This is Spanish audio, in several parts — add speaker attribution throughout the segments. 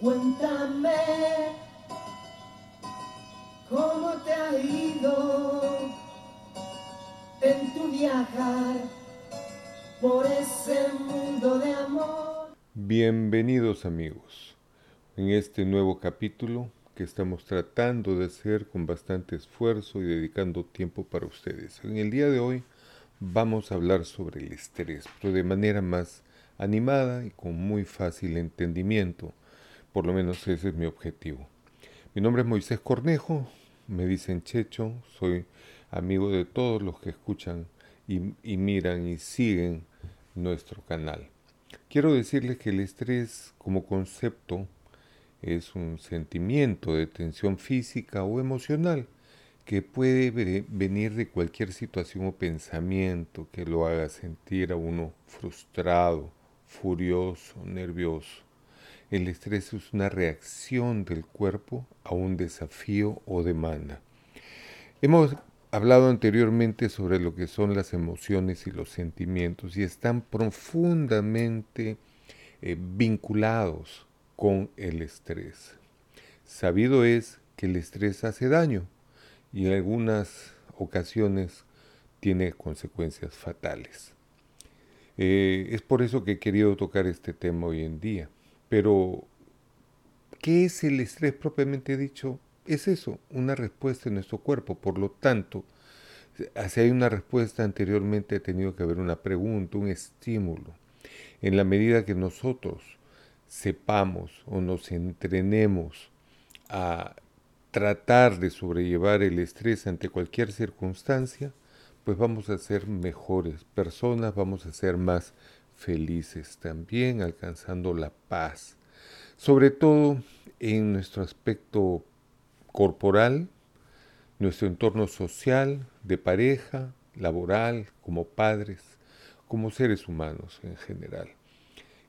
Speaker 1: Cuéntame cómo te ha ido en tu viajar por ese mundo de amor.
Speaker 2: Bienvenidos amigos en este nuevo capítulo que estamos tratando de hacer con bastante esfuerzo y dedicando tiempo para ustedes. En el día de hoy vamos a hablar sobre el estrés, pero de manera más animada y con muy fácil entendimiento por lo menos ese es mi objetivo. Mi nombre es Moisés Cornejo, me dicen Checho, soy amigo de todos los que escuchan y, miran y siguen nuestro canal. Quiero decirles que el estrés como concepto es un sentimiento de tensión física o emocional que puede venir de cualquier situación o pensamiento que lo haga sentir a uno frustrado, furioso, nervioso. El estrés es una reacción del cuerpo a un desafío o demanda. Hemos hablado anteriormente sobre lo que son las emociones y los sentimientos y están profundamente eh, vinculados con el estrés. Sabido es que el estrés hace daño y en algunas ocasiones tiene consecuencias fatales. Eh, es por eso que he querido tocar este tema hoy en día. Pero, ¿qué es el estrés propiamente dicho? Es eso, una respuesta en nuestro cuerpo. Por lo tanto, si hay una respuesta anteriormente ha tenido que haber una pregunta, un estímulo. En la medida que nosotros sepamos o nos entrenemos a tratar de sobrellevar el estrés ante cualquier circunstancia, pues vamos a ser mejores personas, vamos a ser más felices también, alcanzando la paz, sobre todo en nuestro aspecto corporal, nuestro entorno social, de pareja, laboral, como padres, como seres humanos en general.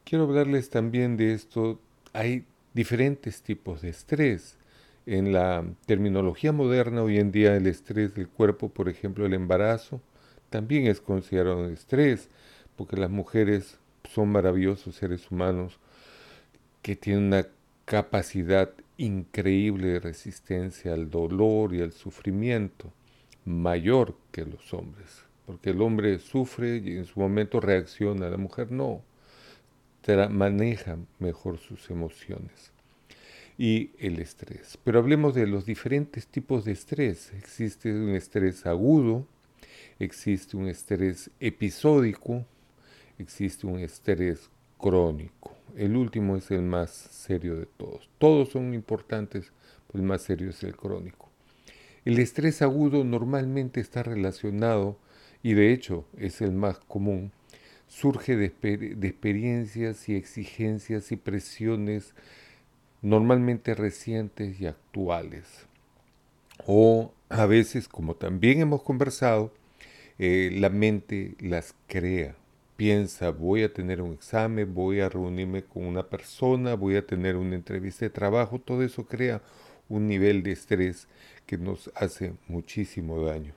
Speaker 2: Quiero hablarles también de esto. Hay diferentes tipos de estrés. En la terminología moderna hoy en día el estrés del cuerpo, por ejemplo el embarazo, también es considerado un estrés porque las mujeres son maravillosos seres humanos que tienen una capacidad increíble de resistencia al dolor y al sufrimiento, mayor que los hombres, porque el hombre sufre y en su momento reacciona, la mujer no, maneja mejor sus emociones y el estrés. Pero hablemos de los diferentes tipos de estrés. Existe un estrés agudo, existe un estrés episódico, existe un estrés crónico. El último es el más serio de todos. Todos son importantes, pero el más serio es el crónico. El estrés agudo normalmente está relacionado, y de hecho es el más común, surge de, experiencias y exigencias y presiones normalmente recientes y actuales. O a veces, como también hemos conversado, eh, la mente las crea. Piensa, voy a tener un examen, voy a reunirme con una persona, voy a tener una entrevista de trabajo, todo eso crea un nivel de estrés que nos hace muchísimo daño.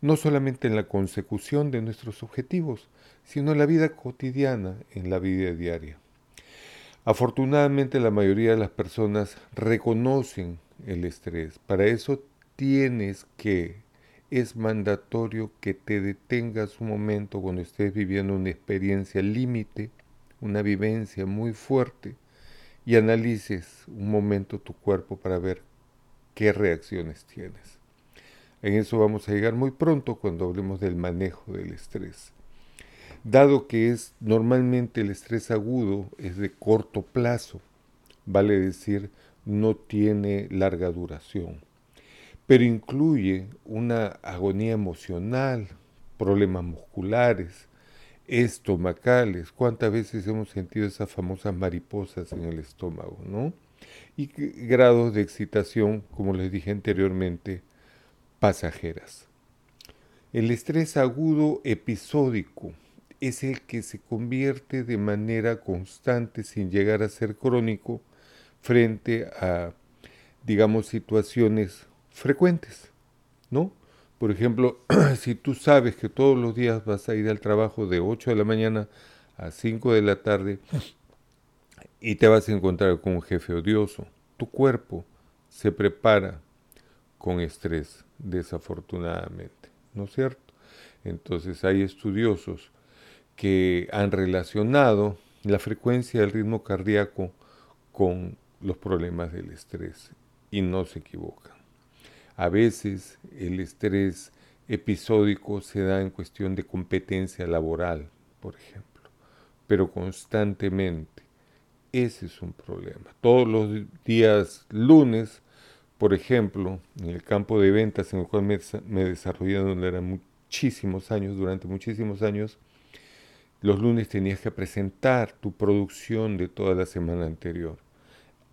Speaker 2: No solamente en la consecución de nuestros objetivos, sino en la vida cotidiana, en la vida diaria. Afortunadamente la mayoría de las personas reconocen el estrés. Para eso tienes que es mandatorio que te detengas un momento cuando estés viviendo una experiencia límite, una vivencia muy fuerte, y analices un momento tu cuerpo para ver qué reacciones tienes. En eso vamos a llegar muy pronto cuando hablemos del manejo del estrés. Dado que es normalmente el estrés agudo es de corto plazo, vale decir no tiene larga duración pero incluye una agonía emocional, problemas musculares, estomacales. ¿Cuántas veces hemos sentido esas famosas mariposas en el estómago, no? Y grados de excitación, como les dije anteriormente, pasajeras. El estrés agudo episódico es el que se convierte de manera constante sin llegar a ser crónico frente a, digamos, situaciones frecuentes, ¿no? Por ejemplo, si tú sabes que todos los días vas a ir al trabajo de 8 de la mañana a 5 de la tarde, y te vas a encontrar con un jefe odioso. Tu cuerpo se prepara con estrés, desafortunadamente, ¿no es cierto? Entonces hay estudiosos que han relacionado la frecuencia del ritmo cardíaco con los problemas del estrés y no se equivocan. A veces el estrés episódico se da en cuestión de competencia laboral, por ejemplo, pero constantemente. Ese es un problema. Todos los días lunes, por ejemplo, en el campo de ventas en el cual me, desarrollé donde muchísimos años, durante muchísimos años, los lunes tenías que presentar tu producción de toda la semana anterior.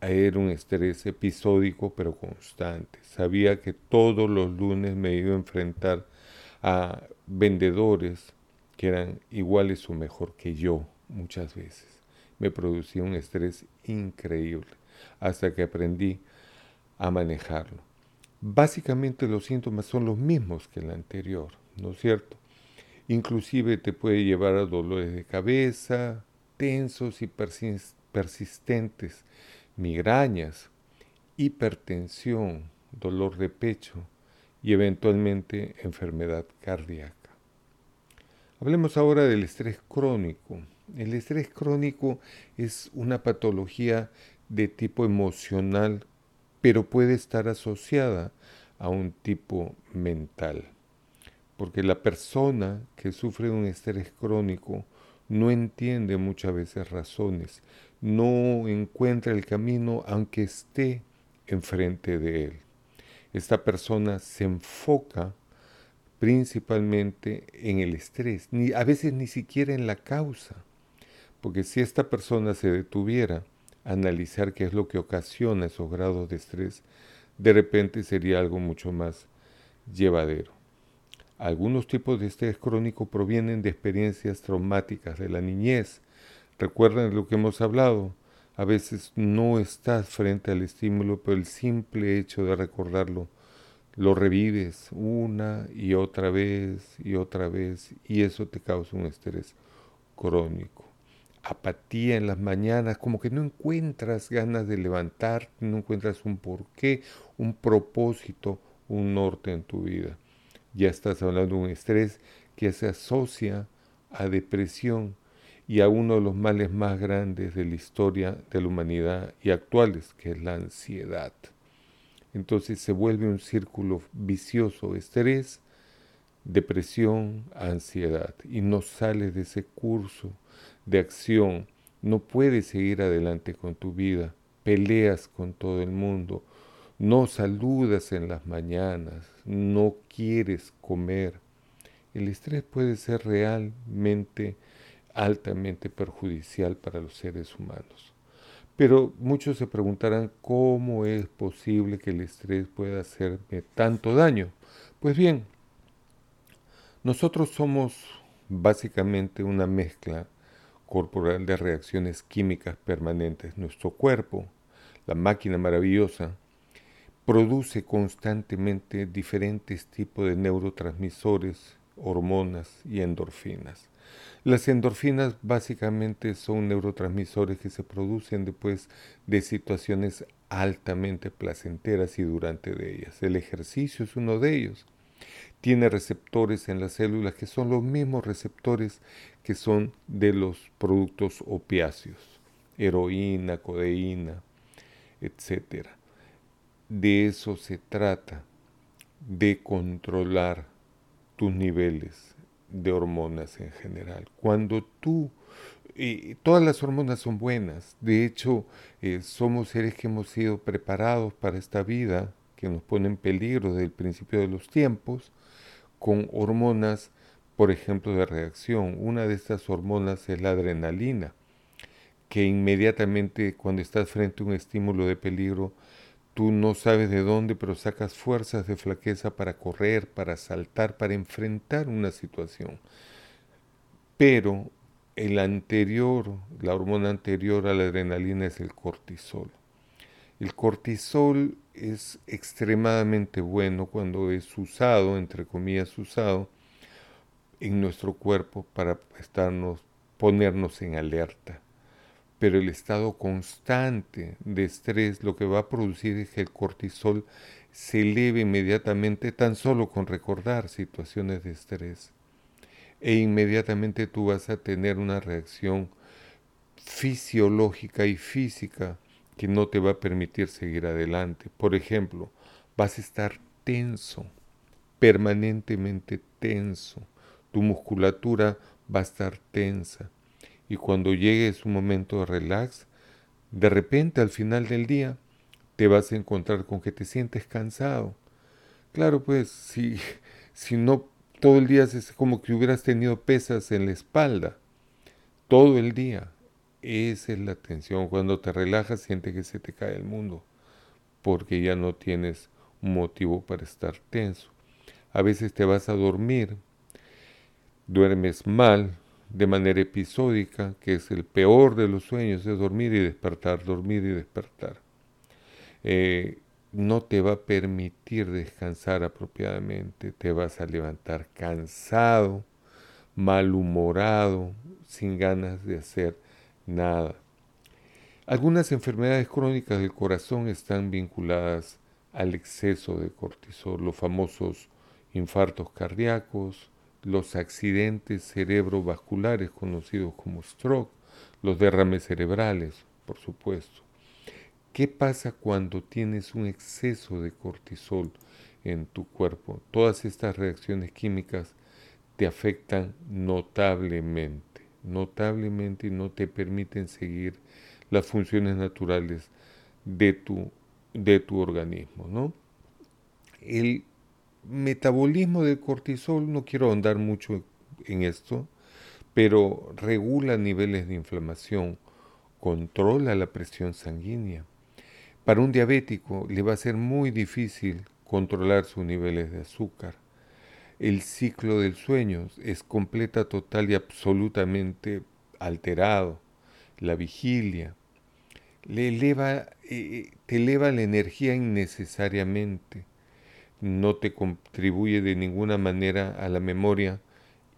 Speaker 2: Era un estrés episódico pero constante. Sabía que todos los lunes me iba a enfrentar a vendedores que eran iguales o mejor que yo muchas veces. Me producía un estrés increíble hasta que aprendí a manejarlo. Básicamente los síntomas son los mismos que el anterior, ¿no es cierto? Inclusive te puede llevar a dolores de cabeza, tensos y persistentes migrañas, hipertensión, dolor de pecho y eventualmente enfermedad cardíaca. Hablemos ahora del estrés crónico. El estrés crónico es una patología de tipo emocional, pero puede estar asociada a un tipo mental. Porque la persona que sufre un estrés crónico no entiende muchas veces razones, no encuentra el camino aunque esté enfrente de él. Esta persona se enfoca principalmente en el estrés, ni, a veces ni siquiera en la causa, porque si esta persona se detuviera a analizar qué es lo que ocasiona esos grados de estrés, de repente sería algo mucho más llevadero. Algunos tipos de estrés crónico provienen de experiencias traumáticas de la niñez, Recuerden lo que hemos hablado. A veces no estás frente al estímulo, pero el simple hecho de recordarlo lo revives una y otra vez y otra vez y eso te causa un estrés crónico. Apatía en las mañanas, como que no encuentras ganas de levantarte, no encuentras un porqué, un propósito, un norte en tu vida. Ya estás hablando de un estrés que se asocia a depresión, y a uno de los males más grandes de la historia de la humanidad y actuales, que es la ansiedad. Entonces se vuelve un círculo vicioso, estrés, depresión, ansiedad, y no sales de ese curso de acción, no puedes seguir adelante con tu vida, peleas con todo el mundo, no saludas en las mañanas, no quieres comer. El estrés puede ser realmente altamente perjudicial para los seres humanos. Pero muchos se preguntarán cómo es posible que el estrés pueda hacerme tanto daño. Pues bien, nosotros somos básicamente una mezcla corporal de reacciones químicas permanentes. Nuestro cuerpo, la máquina maravillosa, produce constantemente diferentes tipos de neurotransmisores, hormonas y endorfinas. Las endorfinas básicamente son neurotransmisores que se producen después de situaciones altamente placenteras y durante ellas. El ejercicio es uno de ellos. Tiene receptores en las células que son los mismos receptores que son de los productos opiáceos, heroína, codeína, etc. De eso se trata, de controlar tus niveles de hormonas en general. Cuando tú, y todas las hormonas son buenas, de hecho eh, somos seres que hemos sido preparados para esta vida, que nos pone en peligro desde el principio de los tiempos, con hormonas, por ejemplo, de reacción. Una de estas hormonas es la adrenalina, que inmediatamente cuando estás frente a un estímulo de peligro, Tú no sabes de dónde, pero sacas fuerzas de flaqueza para correr, para saltar, para enfrentar una situación. Pero el anterior, la hormona anterior a la adrenalina es el cortisol. El cortisol es extremadamente bueno cuando es usado, entre comillas usado, en nuestro cuerpo para estarnos, ponernos en alerta pero el estado constante de estrés lo que va a producir es que el cortisol se eleve inmediatamente tan solo con recordar situaciones de estrés. E inmediatamente tú vas a tener una reacción fisiológica y física que no te va a permitir seguir adelante. Por ejemplo, vas a estar tenso, permanentemente tenso. Tu musculatura va a estar tensa. Y cuando llegue su momento de relax, de repente al final del día te vas a encontrar con que te sientes cansado. Claro, pues si, si no todo el día es como que hubieras tenido pesas en la espalda, todo el día. Esa es la tensión. Cuando te relajas, sientes que se te cae el mundo, porque ya no tienes motivo para estar tenso. A veces te vas a dormir, duermes mal de manera episódica, que es el peor de los sueños, es dormir y despertar, dormir y despertar. Eh, no te va a permitir descansar apropiadamente, te vas a levantar cansado, malhumorado, sin ganas de hacer nada. Algunas enfermedades crónicas del corazón están vinculadas al exceso de cortisol, los famosos infartos cardíacos, los accidentes cerebrovasculares conocidos como stroke, los derrames cerebrales, por supuesto. ¿Qué pasa cuando tienes un exceso de cortisol en tu cuerpo? Todas estas reacciones químicas te afectan notablemente notablemente y no te permiten seguir las funciones naturales de tu, de tu organismo. ¿no? El metabolismo del cortisol, no quiero ahondar mucho en esto, pero regula niveles de inflamación, controla la presión sanguínea. Para un diabético le va a ser muy difícil controlar sus niveles de azúcar el ciclo del sueño es completa, total y absolutamente alterado. La vigilia le eleva, eh, te eleva la energía innecesariamente, no te contribuye de ninguna manera a la memoria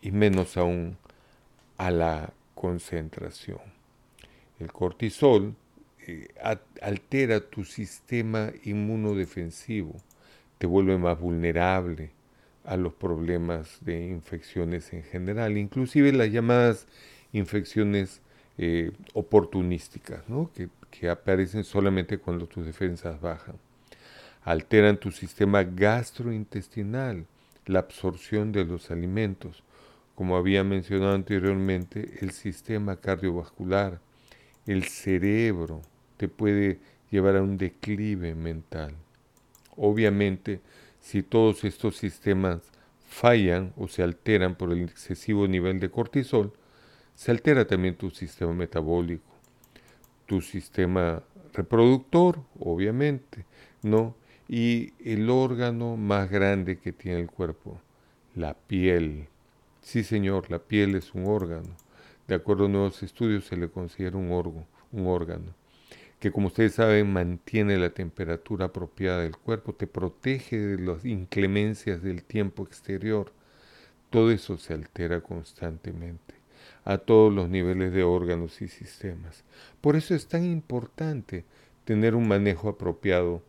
Speaker 2: y menos aún a la concentración. El cortisol eh, altera tu sistema inmunodefensivo, te vuelve más vulnerable, a los problemas de infecciones en general, inclusive las llamadas infecciones eh, oportunísticas, que, que aparecen solamente cuando tus defensas bajan. Alteran tu sistema gastrointestinal, la absorción de los alimentos, como había mencionado anteriormente, el sistema cardiovascular, el cerebro, te puede llevar a un declive mental. Obviamente, si todos estos sistemas fallan o se alteran por el excesivo nivel de cortisol, se altera también tu sistema metabólico, tu sistema reproductor, obviamente, ¿no? Y el órgano más grande que tiene el cuerpo, la piel. Sí, señor, la piel es un órgano. De acuerdo a nuevos estudios se le considera un, un órgano que como ustedes saben mantiene la temperatura apropiada del cuerpo, te protege de las inclemencias del tiempo exterior. Todo eso se altera constantemente a todos los niveles de órganos y sistemas. Por eso es tan importante tener un manejo apropiado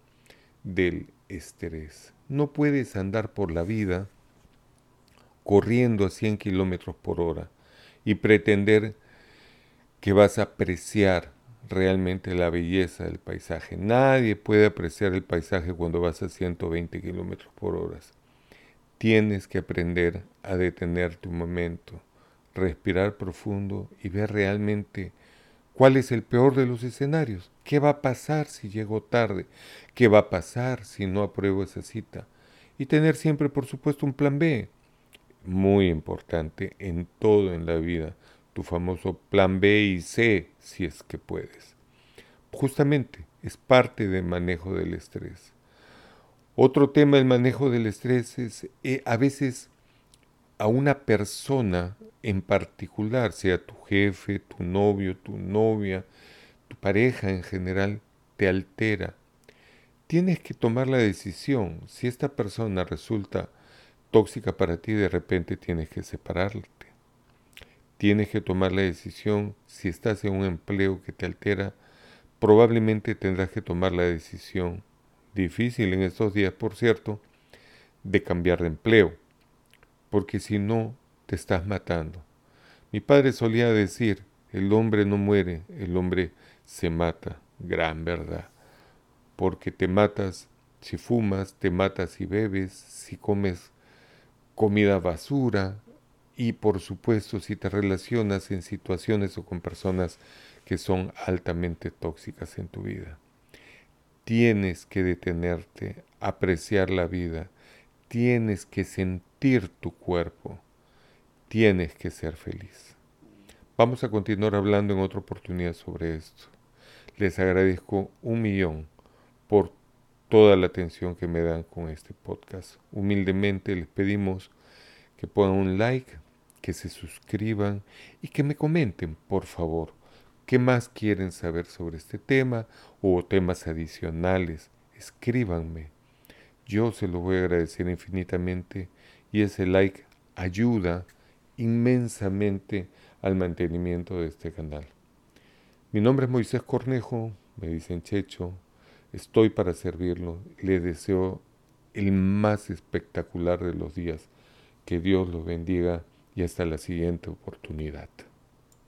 Speaker 2: del estrés. No puedes andar por la vida corriendo a 100 kilómetros por hora y pretender que vas a apreciar realmente la belleza del paisaje. Nadie puede apreciar el paisaje cuando vas a 120 kilómetros por hora. Tienes que aprender a detenerte un momento, respirar profundo y ver realmente cuál es el peor de los escenarios. ¿Qué va a pasar si llego tarde? ¿Qué va a pasar si no apruebo esa cita? Y tener siempre, por supuesto, un plan B. Muy importante en todo en la vida tu famoso plan B y C si es que puedes. Justamente es parte del manejo del estrés. Otro tema del manejo del estrés es eh, a veces a una persona en particular, sea tu jefe, tu novio, tu novia, tu pareja en general, te altera. Tienes que tomar la decisión. Si esta persona resulta tóxica para ti, de repente tienes que separarla Tienes que tomar la decisión, si estás en un empleo que te altera, probablemente tendrás que tomar la decisión, difícil en estos días por cierto, de cambiar de empleo, porque si no, te estás matando. Mi padre solía decir, el hombre no muere, el hombre se mata, gran verdad, porque te matas si fumas, te matas si bebes, si comes comida basura, y por supuesto si te relacionas en situaciones o con personas que son altamente tóxicas en tu vida. Tienes que detenerte, apreciar la vida, tienes que sentir tu cuerpo, tienes que ser feliz. Vamos a continuar hablando en otra oportunidad sobre esto. Les agradezco un millón por toda la atención que me dan con este podcast. Humildemente les pedimos que pongan un like, que se suscriban y que me comenten, por favor, qué más quieren saber sobre este tema o temas adicionales. Escríbanme. Yo se lo voy a agradecer infinitamente y ese like ayuda inmensamente al mantenimiento de este canal. Mi nombre es Moisés Cornejo, me dicen Checho, estoy para servirlo, le deseo el más espectacular de los días. Que Dios los bendiga y hasta la siguiente oportunidad.